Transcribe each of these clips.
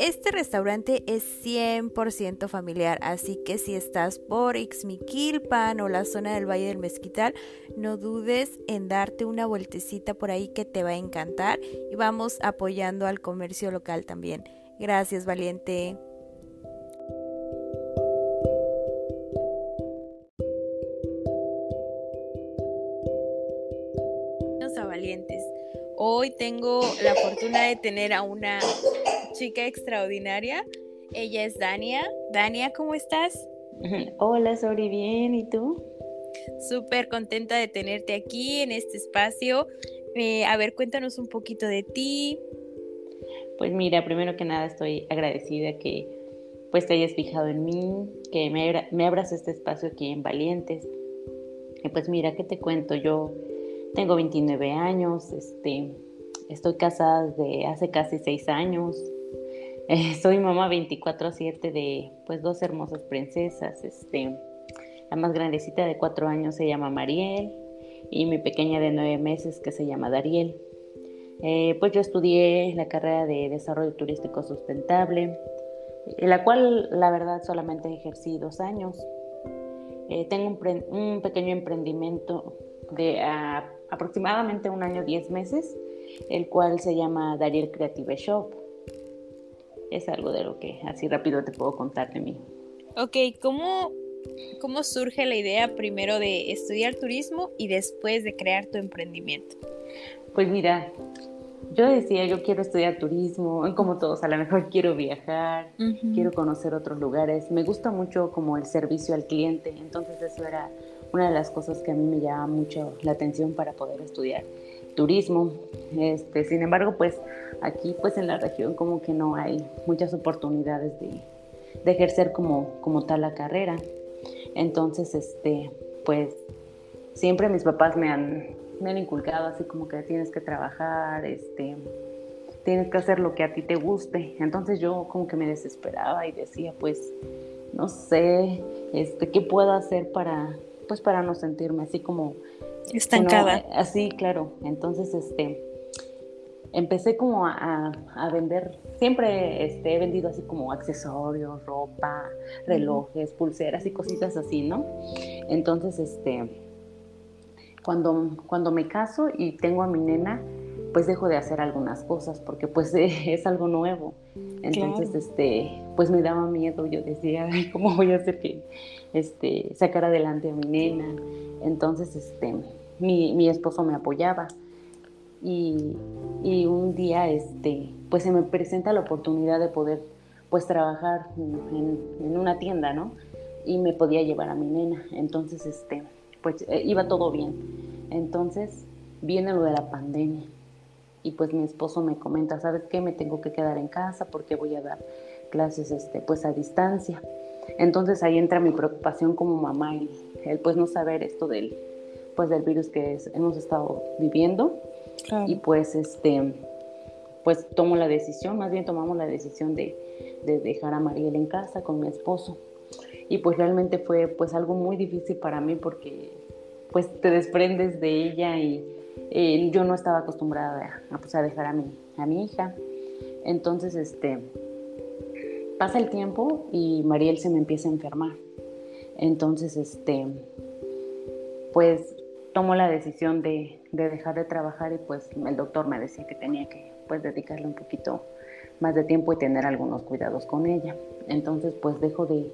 Este restaurante es 100% familiar, así que si estás por Ixmiquilpan o la zona del Valle del Mezquital, no dudes en darte una vueltecita por ahí que te va a encantar y vamos apoyando al comercio local también. Gracias, valiente. Hoy tengo la fortuna de tener a una chica extraordinaria. Ella es Dania. Dania, ¿cómo estás? Hola, Sori, bien. ¿Y tú? Súper contenta de tenerte aquí en este espacio. Eh, a ver, cuéntanos un poquito de ti. Pues mira, primero que nada estoy agradecida que pues te hayas fijado en mí, que me, me abras este espacio aquí en Valientes. Y pues mira, ¿qué te cuento? Yo tengo 29 años, este, estoy casada desde hace casi 6 años, soy mamá 24/7 de pues dos hermosas princesas. Este, la más grandecita de 4 años se llama Mariel y mi pequeña de 9 meses que se llama Dariel. Eh, pues yo estudié la carrera de Desarrollo Turístico Sustentable, la cual la verdad solamente ejercí dos años. Eh, tengo un, pequeño emprendimiento de aproximadamente un año 10 meses, el cual se llama Dariel Creative Shop es algo de lo que así rápido te puedo contar de mí. Ok, ¿cómo, cómo surge la idea primero de estudiar turismo y después de crear tu emprendimiento? Pues mira, yo decía, yo quiero estudiar turismo, como todos, a lo mejor quiero viajar, quiero conocer otros lugares, me gusta mucho como el servicio al cliente, entonces eso era una de las cosas que a mí me llama mucho la atención para poder estudiar turismo. Este, sin embargo, pues aquí pues en la región como que no hay muchas oportunidades de, ejercer como, como tal la carrera. Entonces, este, pues siempre mis papás me han, me han inculcado así como que tienes que trabajar, este, tienes que hacer lo que a ti te guste. Entonces yo como que me desesperaba y decía, pues, no sé, este, ¿qué puedo hacer para, pues, para no sentirme así como estancada. así, claro. Entonces, este, empecé como a, vender, siempre este, he vendido así como accesorios, ropa, relojes, pulseras y cositas así, ¿no? Entonces, este, cuando, cuando me caso y tengo a mi nena, pues dejo de hacer algunas cosas porque pues es algo nuevo. Entonces, este, pues me daba miedo, yo decía, ¿cómo voy a hacer que este, sacar adelante a mi nena? Entonces, este, mi, mi esposo me apoyaba y, un día este, pues se me presenta la oportunidad de poder pues trabajar en, una tienda, ¿no? Y me podía llevar a mi nena. Entonces, este, pues eh, iba todo bien. Entonces viene lo de la pandemia y pues mi esposo me comenta, ¿sabes qué? Me tengo que quedar en casa porque voy a dar clases este, pues a distancia. Entonces ahí entra mi preocupación como mamá y el pues no saber esto del, pues del virus que hemos estado viviendo y pues este pues tomo la decisión, más bien tomamos la decisión de, dejar a Mariel en casa con mi esposo. Y pues realmente fue pues algo muy difícil para mí porque pues te desprendes de ella y yo no estaba acostumbrada a, pues, a dejar a mi, a mi hija. Entonces, este, pasa el tiempo y Mariel se me empieza a enfermar. Entonces, este, pues tomo la decisión de, dejar de trabajar y pues el doctor me decía que tenía que pues dedicarle un poquito más de tiempo y tener algunos cuidados con ella. Entonces pues dejo de,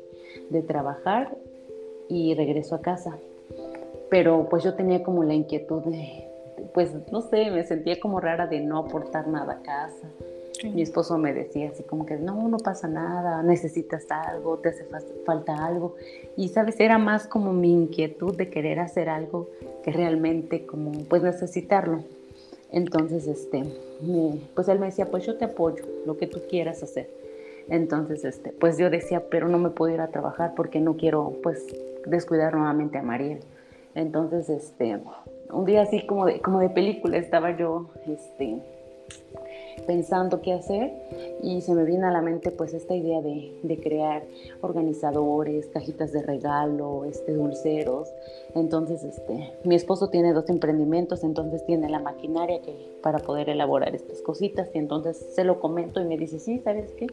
trabajar y regreso a casa. Pero pues yo tenía como la inquietud de, pues no sé, me sentía como rara de no aportar nada a casa. Mi esposo me decía así como que no, no pasa nada, necesitas algo, te hace falta algo. Y sabes, era más como mi inquietud de querer hacer algo que realmente como pues necesitarlo. Entonces, este, pues él me decía, pues yo te apoyo, lo que tú quieras hacer. Entonces, este, pues yo decía, pero no me puedo ir a trabajar porque no quiero pues descuidar nuevamente a Mariel. Entonces, este, un día así como de, como de película estaba yo, este, pensando qué hacer y se me viene a la mente pues esta idea de, de, crear organizadores, cajitas de regalo, este, dulceros. Entonces, este, mi esposo tiene dos emprendimientos, entonces tiene la maquinaria que, para poder elaborar estas cositas y entonces se lo comento y me dice, sí, ¿sabes qué?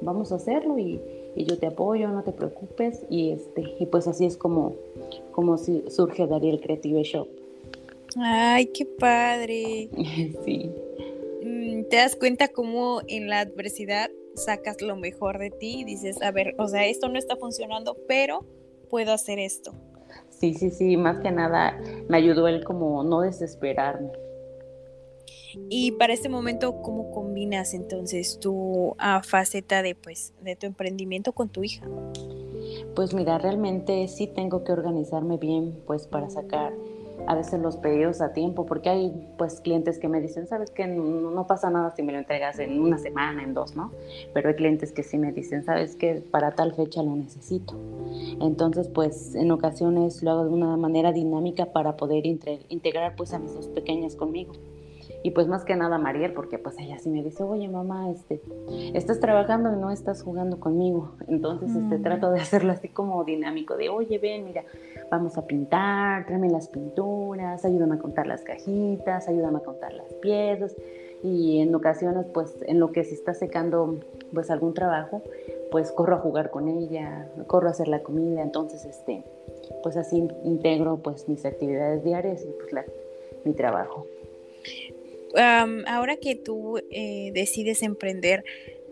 Vamos a hacerlo y, y yo te apoyo, no te preocupes y, este, y pues así es como, como si surge Dariel Creative Shop. Ay, qué padre. sí te das cuenta cómo en la adversidad sacas lo mejor de ti y dices, a ver, o sea, esto no está funcionando, pero puedo hacer esto. Sí, sí, sí, más que nada me ayudó él como no desesperarme. Y para este momento, ¿cómo combinas entonces tu ah, faceta de pues de tu emprendimiento con tu hija? Pues mira, realmente sí tengo que organizarme bien pues para sacar a veces los pedidos a tiempo, porque hay pues clientes que me dicen, sabes que no, pasa nada si me lo entregas en una semana, en dos, ¿no? Pero hay clientes que sí me dicen, sabes que para tal fecha lo necesito. Entonces pues en ocasiones lo hago de una manera dinámica para poder integrar pues a mis dos pequeñas conmigo y pues más que nada Mariel, porque pues ella sí me dice, oye mamá, este, estás trabajando y no estás jugando conmigo. Entonces este, mm. trato de hacerlo así como dinámico, de oye, ven, mira, vamos a pintar, tráeme las pinturas, ayúdame a contar las cajitas, ayúdame a contar las piezas. Y en ocasiones, pues en lo que se está secando pues algún trabajo, pues corro a jugar con ella, corro a hacer la comida, entonces este, pues así integro pues mis actividades diarias y pues la, mi trabajo ahora que tú eh, decides emprender,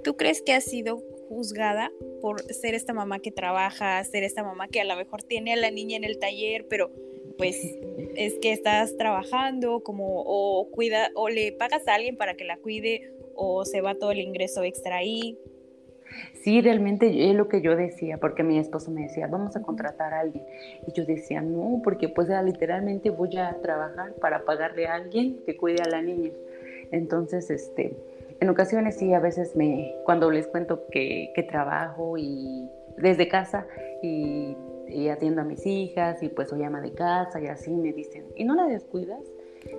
¿tú crees que has sido juzgada por ser esta mamá que trabaja, ser esta mamá que a lo mejor tiene a la niña en el taller, pero pues es que estás trabajando como o cuida o le pagas a alguien para que la cuide o se va todo el ingreso extra ahí? Sí, realmente es lo que yo decía, porque mi esposo me decía, vamos a contratar a alguien. Y yo decía, no, porque pues literalmente voy a trabajar para pagarle a alguien que cuide a la niña. Entonces, este, en ocasiones sí, a veces me, cuando les cuento que, trabajo y desde casa y, y, atiendo a mis hijas y pues soy ama de casa y así me dicen, ¿y no la descuidas?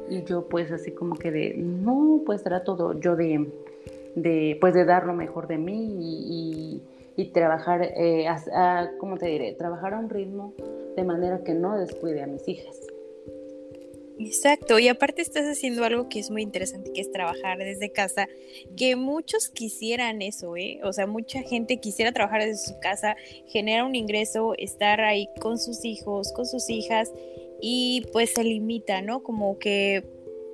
Y yo pues así como que de, no, pues trato yo de de, pues de dar lo mejor de mí y, trabajar, eh, ¿cómo te diré? Trabajar a un ritmo de manera que no descuide a mis hijas. Exacto, y aparte estás haciendo algo que es muy interesante, que es trabajar desde casa, que muchos quisieran eso, ¿eh? O sea, mucha gente quisiera trabajar desde su casa, generar un ingreso, estar ahí con sus hijos, con sus hijas, y pues se limita, ¿no? Como que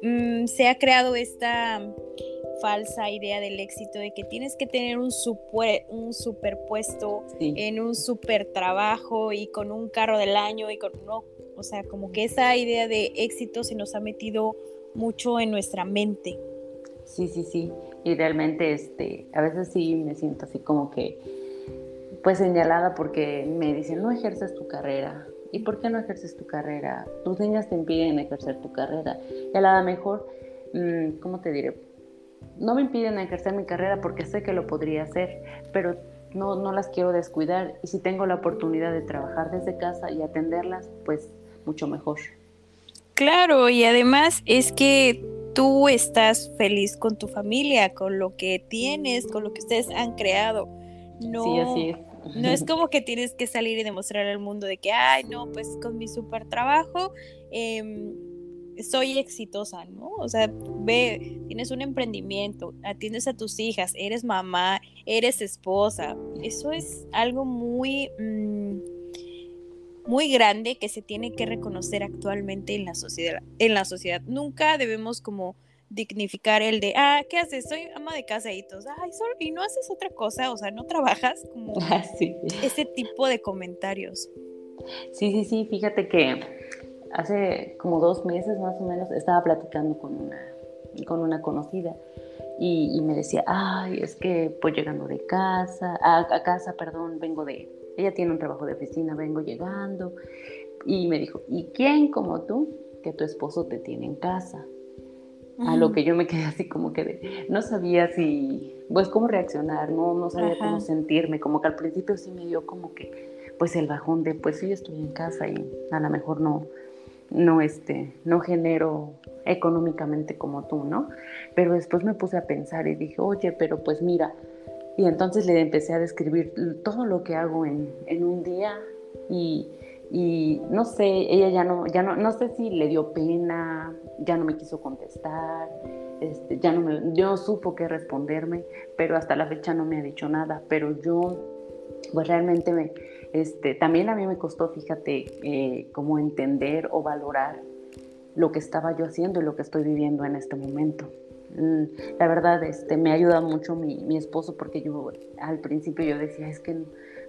mm, se ha creado esta falsa idea del éxito de que tienes que tener un, super, un superpuesto en un super trabajo y con un carro del año y con no, o sea, como que esa idea de éxito se nos ha metido mucho en nuestra mente. Sí, sí, sí. Y realmente este, a veces sí me siento así como que pues señalada porque me dicen, "No ejerces tu carrera." ¿Y por qué no ejerces tu carrera? Tus niñas te impiden ejercer tu carrera. Y a lo mejor, mm, ¿cómo te diré? No me impiden ejercer mi carrera porque sé que lo podría hacer, pero no, no las quiero descuidar y si tengo la oportunidad de trabajar desde casa y atenderlas, pues mucho mejor. Claro, y además es que tú estás feliz con tu familia, con lo que tienes, con lo que ustedes han creado. No, sí, así es. No es como que tienes que salir y demostrar al mundo de que, ay, no, pues con mi super trabajo eh, soy exitosa, ¿no? O sea, ve, tienes un emprendimiento, atiendes a tus hijas, eres mamá, eres esposa. Eso es algo muy, mm, muy grande que se tiene que reconocer actualmente en la sociedad. En la sociedad. Nunca debemos como dignificar el de, ah, ¿qué haces? Soy ama de casa y todos, ay, y no haces otra cosa, o sea, no trabajas como ah, ese tipo de comentarios. Sí, sí, sí, fíjate que hace como dos meses más o menos estaba platicando con una, con una conocida y, me decía, ay, es que pues llegando de casa, a, casa, perdón, vengo de, ella tiene un trabajo de oficina, vengo llegando y me dijo, ¿y quién como tú que tu esposo te tiene en casa? A lo que yo me quedé así como que no sabía si, pues cómo reaccionar, no, no sabía cómo sentirme, como que al principio sí me dio como que, pues el bajón de, pues sí, estoy en casa y a lo mejor no, no, este, no genero económicamente como tú, ¿no? Pero después me puse a pensar y dije, oye, pero pues mira, y entonces le empecé a describir todo lo que hago en, en un día y, y, no sé, ella ya no, ya no, no sé si le dio pena, ya no me quiso contestar, este, ya no me, yo supo qué responderme, pero hasta la fecha no me ha dicho nada, pero yo, pues realmente me, este, también a mí me costó, fíjate, eh, cómo entender o valorar lo que estaba yo haciendo y lo que estoy viviendo en este momento. Mm, la verdad, este, me ayuda mucho mi, mi, esposo porque yo al principio yo decía, es que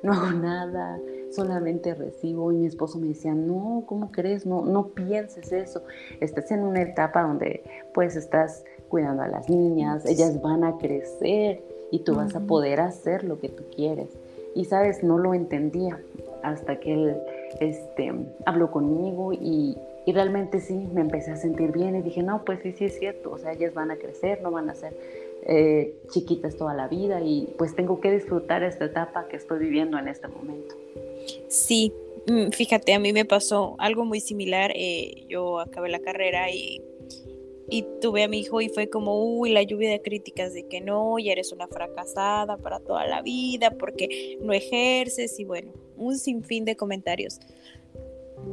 no, hago nada, solamente recibo y mi esposo me decía, no, ¿cómo crees? No, no pienses eso. Estás en una etapa donde pues estás cuidando a las niñas, ellas van a crecer y tú vas a poder hacer lo que tú quieres. Y sabes, no lo entendía hasta que él este, habló conmigo y, y realmente sí, me empecé a sentir bien y dije, no, pues sí, sí es cierto, o sea, ellas van a crecer, no van a ser eh, chiquitas toda la vida y pues tengo que disfrutar esta etapa que estoy viviendo en este momento. Sí, mm, fíjate, a mí me pasó algo muy similar, eh, yo acabé la carrera y y tuve a mi hijo y fue como, uy, la lluvia de críticas de que no, ya eres una fracasada para toda la vida porque no ejerces y bueno, un sinfín de comentarios.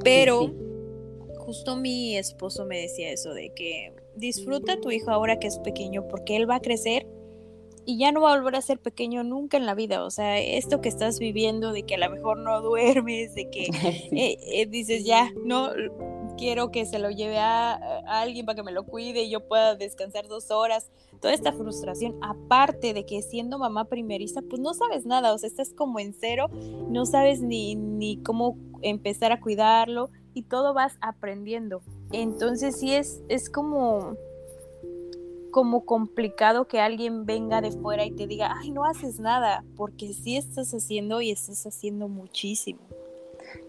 Pero justo mi esposo me decía eso de que disfruta a tu hijo ahora que es pequeño porque él va a crecer y ya no va a volver a ser pequeño nunca en la vida. O sea, esto que estás viviendo de que a lo mejor no duermes, de que eh, eh, dices ya, no, quiero que se lo lleve a, alguien para que me lo cuide y yo pueda descansar dos horas. Toda esta frustración, aparte de que siendo mamá primeriza, pues no sabes nada, o sea, estás como en cero, no sabes ni, ni cómo empezar a cuidarlo y todo vas aprendiendo. Entonces sí es, es como como complicado que alguien venga de fuera y te diga, ay, no haces nada, porque sí estás haciendo y estás haciendo muchísimo.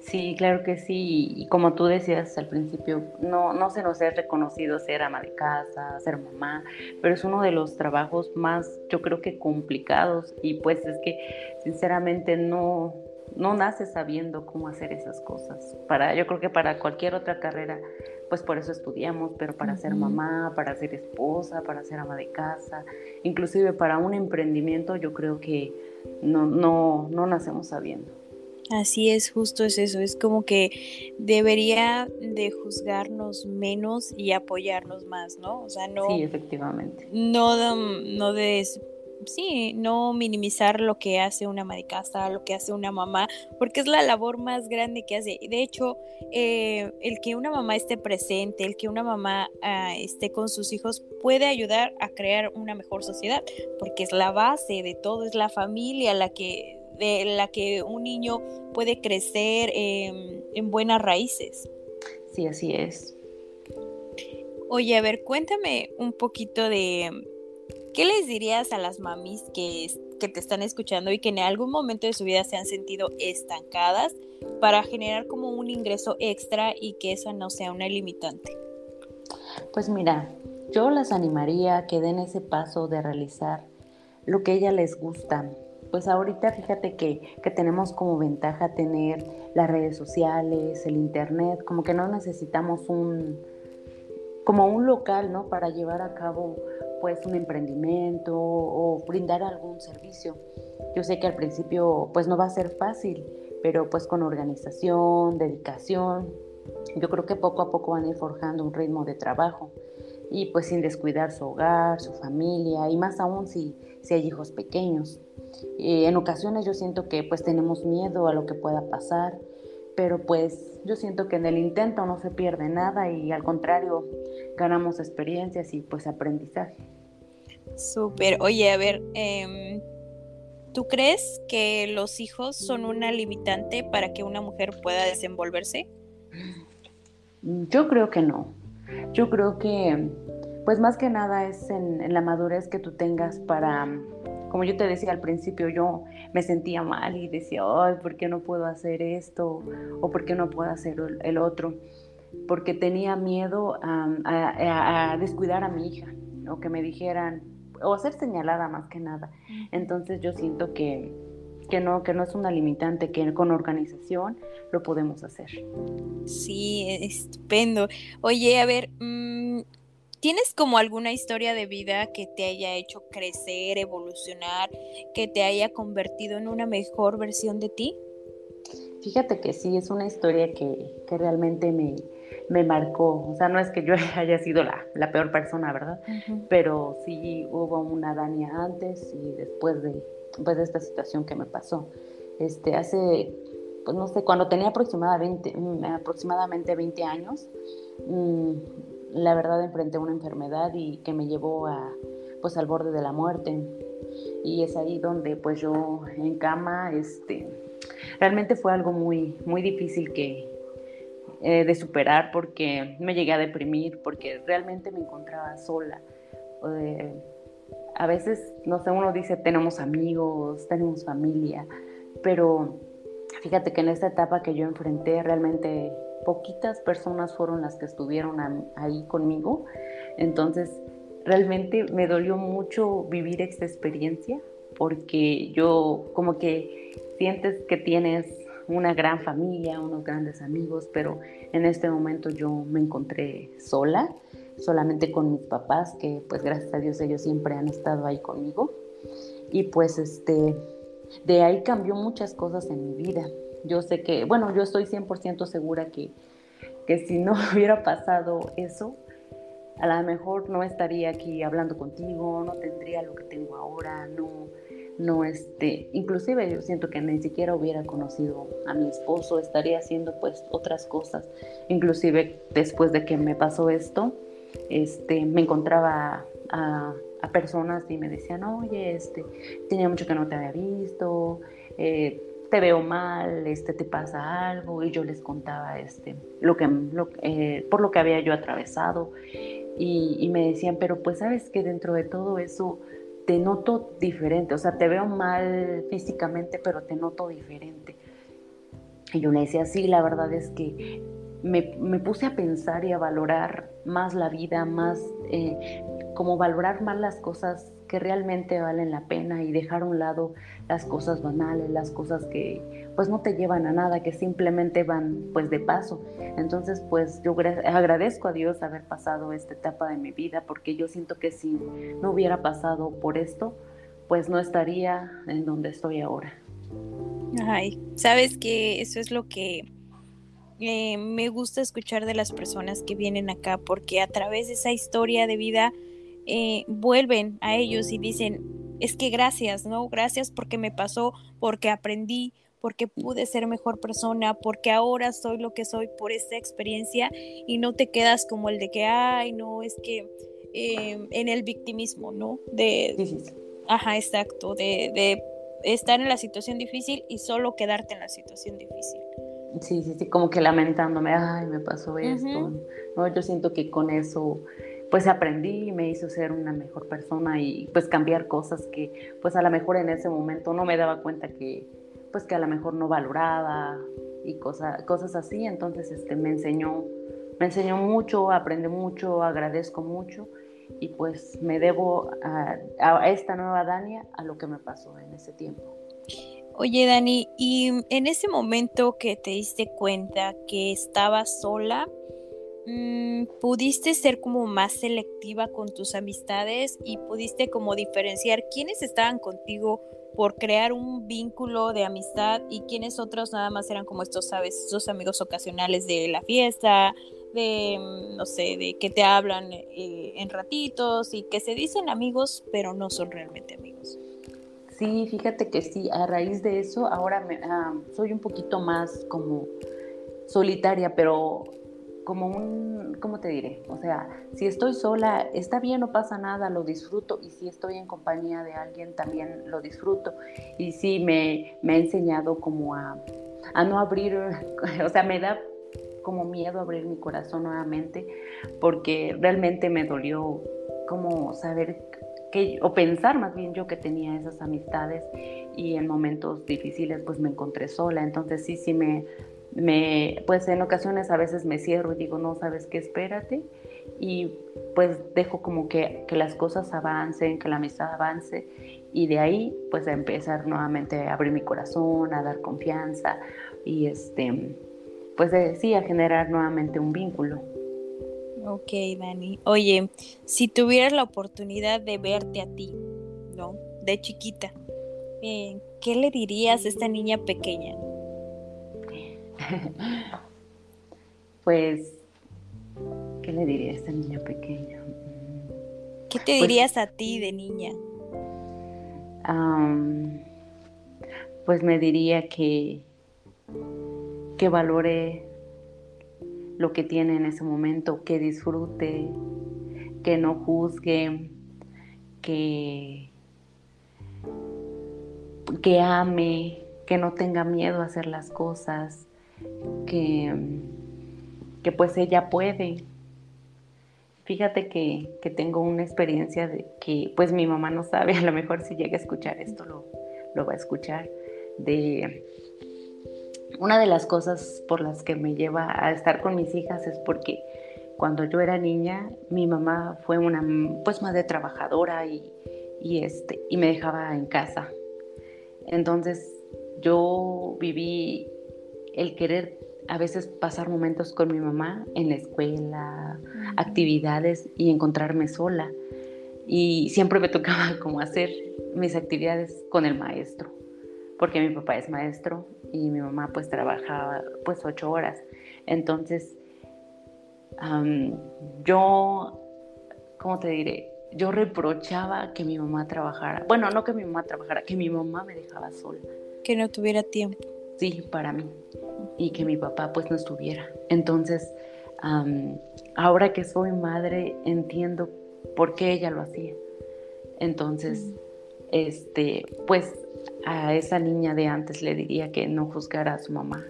Sí, claro que sí. Y como tú decías al principio, no, no se nos es reconocido ser ama de casa, ser mamá, pero es uno de los trabajos más, yo creo que complicados. Y pues es que sinceramente no, no nace sabiendo cómo hacer esas cosas. Para, yo creo que para cualquier otra carrera, pues por eso estudiamos, pero para ser mamá, para ser esposa, para ser ama de casa, inclusive para un emprendimiento, yo creo que no, no, no nacemos sabiendo. Así es, justo es eso, es como que debería de juzgarnos menos y apoyarnos más, ¿no? O sea, no... Sí, efectivamente. No, no de... Sí, no minimizar lo que hace una ama de casa, lo que hace una mamá, porque es la labor más grande que hace. De hecho, eh, el que una mamá esté presente, el que una mamá ah, esté con sus hijos, puede ayudar a crear una mejor sociedad, porque es la base de todo, es la familia la que de la que un niño puede crecer en buenas raíces. Sí, así es. Oye, a ver, cuéntame un poquito de qué les dirías a las mamis que, que te están escuchando y que en algún momento de su vida se han sentido estancadas para generar como un ingreso extra y que eso no sea una limitante. Pues mira, yo las animaría a que den ese paso de realizar lo que a ellas les gusta, pues ahorita fíjate que, tenemos como ventaja tener las redes sociales, el internet, como que no necesitamos un, como un local, ¿no? Para llevar a cabo pues un emprendimiento o brindar algún servicio. Yo sé que al principio pues no va a ser fácil, pero pues con organización, dedicación, yo creo que poco a poco van a ir forjando un ritmo de trabajo y pues sin descuidar su hogar, su familia y más aún si, si hay hijos pequeños. en ocasiones yo siento que pues tenemos miedo a lo que pueda pasar, pero pues yo siento que en el intento no se pierde nada y al contrario ganamos experiencias y pues aprendizaje. Súper, oye, a ver, em, ¿tú crees que los hijos son una limitante para que una mujer pueda desenvolverse? Yo creo que no. Yo creo que, pues más que nada es en, la madurez que tú tengas para, como yo te decía al principio, yo me sentía mal y decía, ay, ¿por qué no puedo hacer esto? ¿O por qué no puedo hacer el otro? Porque tenía miedo a, descuidar a mi hija, o que me dijeran, o a ser señalada más que nada. Entonces yo siento que que no, que no es una limitante, que con organización lo podemos hacer. Sí, estupendo. Oye, a ver, mm, ¿tienes como alguna historia de vida que te haya hecho crecer, evolucionar, que te haya convertido en una mejor versión de ti? Fíjate que sí, es una historia que, realmente me, me, marcó. O sea, no es que yo haya sido la, la peor persona, ¿verdad? Pero sí hubo una Dania antes y después de, pues, de esta situación que me pasó. Este, hace, pues no sé, cuando tenía aproximadamente, mm, aproximadamente 20 años, mm, la verdad enfrenté una enfermedad y que me llevó a, pues al borde de la muerte. Y es ahí donde pues yo en cama, este, realmente fue algo muy, muy difícil que, eh, de superar porque me llegué a deprimir, porque realmente me encontraba sola. Eh, a veces, no sé, uno dice, tenemos amigos, tenemos familia, pero fíjate que en esta etapa que yo enfrenté, realmente poquitas personas fueron las que estuvieron ahí conmigo. Entonces, realmente me dolió mucho vivir esta experiencia porque yo como que sientes que tienes una gran familia, unos grandes amigos, pero en este momento yo me encontré sola solamente con mis papás, que pues gracias a Dios ellos siempre han estado ahí conmigo. Y pues este, de ahí cambió muchas cosas en mi vida. Yo sé que, bueno, yo estoy 100% segura que, que si no hubiera pasado eso, a lo mejor no estaría aquí hablando contigo, no tendría lo que tengo ahora, no, no este, inclusive yo siento que ni siquiera hubiera conocido a mi esposo, estaría haciendo pues otras cosas, inclusive después de que me pasó esto, este, me encontraba a, personas y me decían, oye, este, tenía mucho que no te había visto, eh, te veo mal, este, te pasa algo, y yo les contaba este, lo que, eh, por lo que había yo atravesado, y, me decían, pero pues sabes que dentro de todo eso te noto diferente, o sea, te veo mal físicamente, pero te noto diferente. Y yo le decía, sí, la verdad es que me, puse a pensar y a valorar más la vida, más eh, como valorar más las cosas que realmente valen la pena y dejar a un lado las cosas banales, las cosas que pues no te llevan a nada, que simplemente van pues de paso. Entonces pues yo agradezco a Dios haber pasado esta etapa de mi vida porque yo siento que si no hubiera pasado por esto, pues no estaría en donde estoy ahora. Ay, sabes que eso es lo que eh, me gusta escuchar de las personas que vienen acá porque a través de esa historia de vida eh, vuelven a ellos y dicen, es que gracias, ¿no? Gracias porque me pasó, porque aprendí, porque pude ser mejor persona, porque ahora soy lo que soy por esta experiencia y no te quedas como el de que, ay, no, es que em, en el victimismo, ¿no? De, ajá, exacto, de, de estar en la situación difícil y solo quedarte en la situación difícil. Sí, sí, sí, como que lamentándome, ay, me pasó esto. No, yo siento que con eso pues aprendí y me hizo ser una mejor persona y pues cambiar cosas que pues a lo mejor en ese momento no me daba cuenta que pues que a lo mejor no valoraba y cosas así, entonces este me enseñó me enseñó mucho, aprendí mucho, agradezco mucho y pues me debo a, a esta nueva Dania a lo que me pasó en ese tiempo. Oye, Dani, y en ese momento que te diste cuenta que estabas sola, pudiste ser como más selectiva con tus amistades y pudiste como diferenciar quiénes estaban contigo por crear un vínculo de amistad y quiénes otros nada más eran como estos, sabes, esos amigos ocasionales de la fiesta, de, mm, no sé, de que te hablan eh, en ratitos y que se dicen amigos, pero no son realmente amigos. Sí, fíjate que sí, a raíz de eso ahora me, ah, soy un poquito más como solitaria, pero como un, ¿cómo te diré? O sea, si estoy sola, está bien, no pasa nada, lo disfruto, y si estoy en compañía de alguien, también lo disfruto. Y sí, me, me ha enseñado como a, a no abrir, o sea, me da como miedo abrir mi corazón nuevamente, porque realmente me dolió como saber o pensar más bien yo que tenía esas amistades y en momentos difíciles pues me encontré sola, entonces sí, sí me, me, pues en ocasiones a veces me cierro y digo, no, sabes qué, espérate y pues dejo como que, que las cosas avancen, que la amistad avance y de ahí pues a empezar nuevamente a abrir mi corazón, a dar confianza y este pues sí, a generar nuevamente un vínculo. Ok, Dani. Oye, si tuvieras la oportunidad de verte a ti, ¿no? De chiquita, eh, ¿qué le dirías a esta niña pequeña? pues, ¿qué le diría a esta niña pequeña? ¿Qué te pues dirías a ti de niña? pues me diría que, que valore lo que tiene en ese momento, que disfrute, que no juzgue, que, que ame, que no tenga miedo a hacer las cosas, que, que pues ella puede. Fíjate que, que, tengo una experiencia de que pues mi mamá no sabe, a lo mejor si llega a escuchar esto lo, lo va a escuchar, de una de las cosas por las que me lleva a estar con mis hijas es porque cuando yo era niña, mi mamá fue una pues madre trabajadora y, y, este, y me dejaba en casa. Entonces yo viví el querer a veces pasar momentos con mi mamá en la escuela, actividades y encontrarme sola. Y siempre me tocaba como hacer mis actividades con el maestro, porque mi papá es maestro y mi mamá pues trabajaba pues ocho horas. Entonces, yo, ¿cómo te diré? Yo reprochaba que mi mamá trabajara. Bueno, no que mi mamá trabajara, que mi mamá me dejaba sola. Que no tuviera tiempo. Sí, para mí. Y que mi papá pues no estuviera. Entonces, ahora que soy madre, entiendo por qué ella lo hacía. Entonces, este, pues a esa niña de antes le diría que no juzgara a su mamá,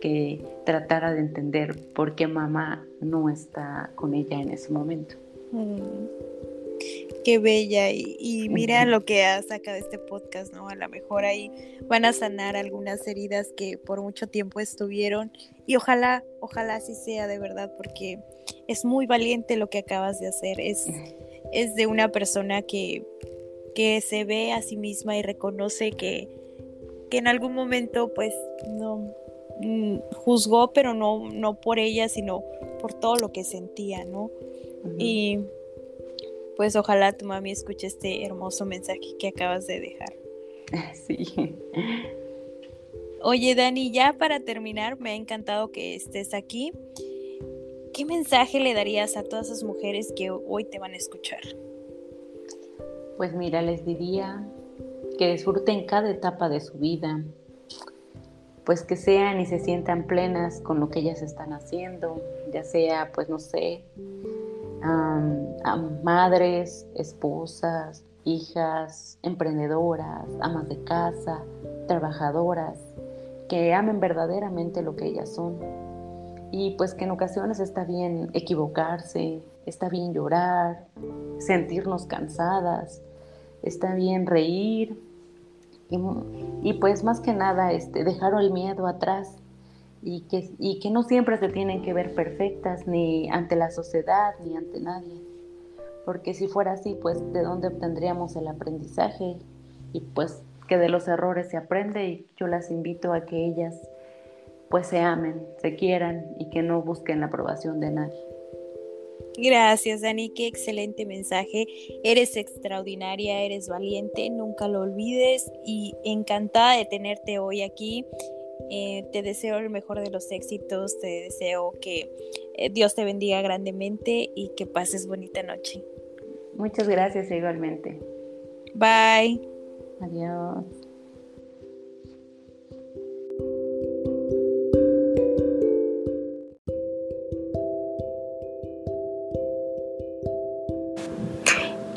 que tratara de entender por qué mamá no está con ella en ese momento. Qué bella y, mira lo que ha sacado este podcast, ¿no? A lo mejor ahí van a sanar algunas heridas que por mucho tiempo estuvieron y ojalá, ojalá así sea de verdad porque es muy valiente lo que acabas de hacer, es, es de una persona que que se ve a sí misma y reconoce que, en algún momento pues no mm, juzgó, pero no, no por ella, sino por todo lo que sentía, ¿no? Y pues ojalá tu mami escuche este hermoso mensaje que acabas de dejar. Sí. Oye, Dani, ya para terminar, me ha encantado que estés aquí. ¿Qué mensaje le darías a todas esas mujeres que hoy te van a escuchar? Pues mira, les diría que disfruten cada etapa de su vida, pues que sean y se sientan plenas con lo que ellas están haciendo, ya sea, pues no sé, madres, esposas, hijas, emprendedoras, amas de casa, trabajadoras, que amen verdaderamente lo que ellas son. Y pues que en ocasiones está bien equivocarse, está bien llorar, sentirnos cansadas, está bien reír y, pues más que nada este, dejar el miedo atrás y que, y que no siempre se tienen que ver perfectas ni ante la sociedad ni ante nadie. Porque si fuera así, pues de dónde obtendríamos el aprendizaje y pues que de los errores se aprende y yo las invito a que ellas pues se amen, se quieran y que no busquen la aprobación de nadie. Gracias, Dani, qué excelente mensaje. Eres extraordinaria, eres valiente, nunca lo olvides y encantada de tenerte hoy aquí. Eh, te deseo el mejor de los éxitos, te deseo que eh, Dios te bendiga grandemente y que pases bonita noche. Muchas gracias igualmente. Bye. Adiós.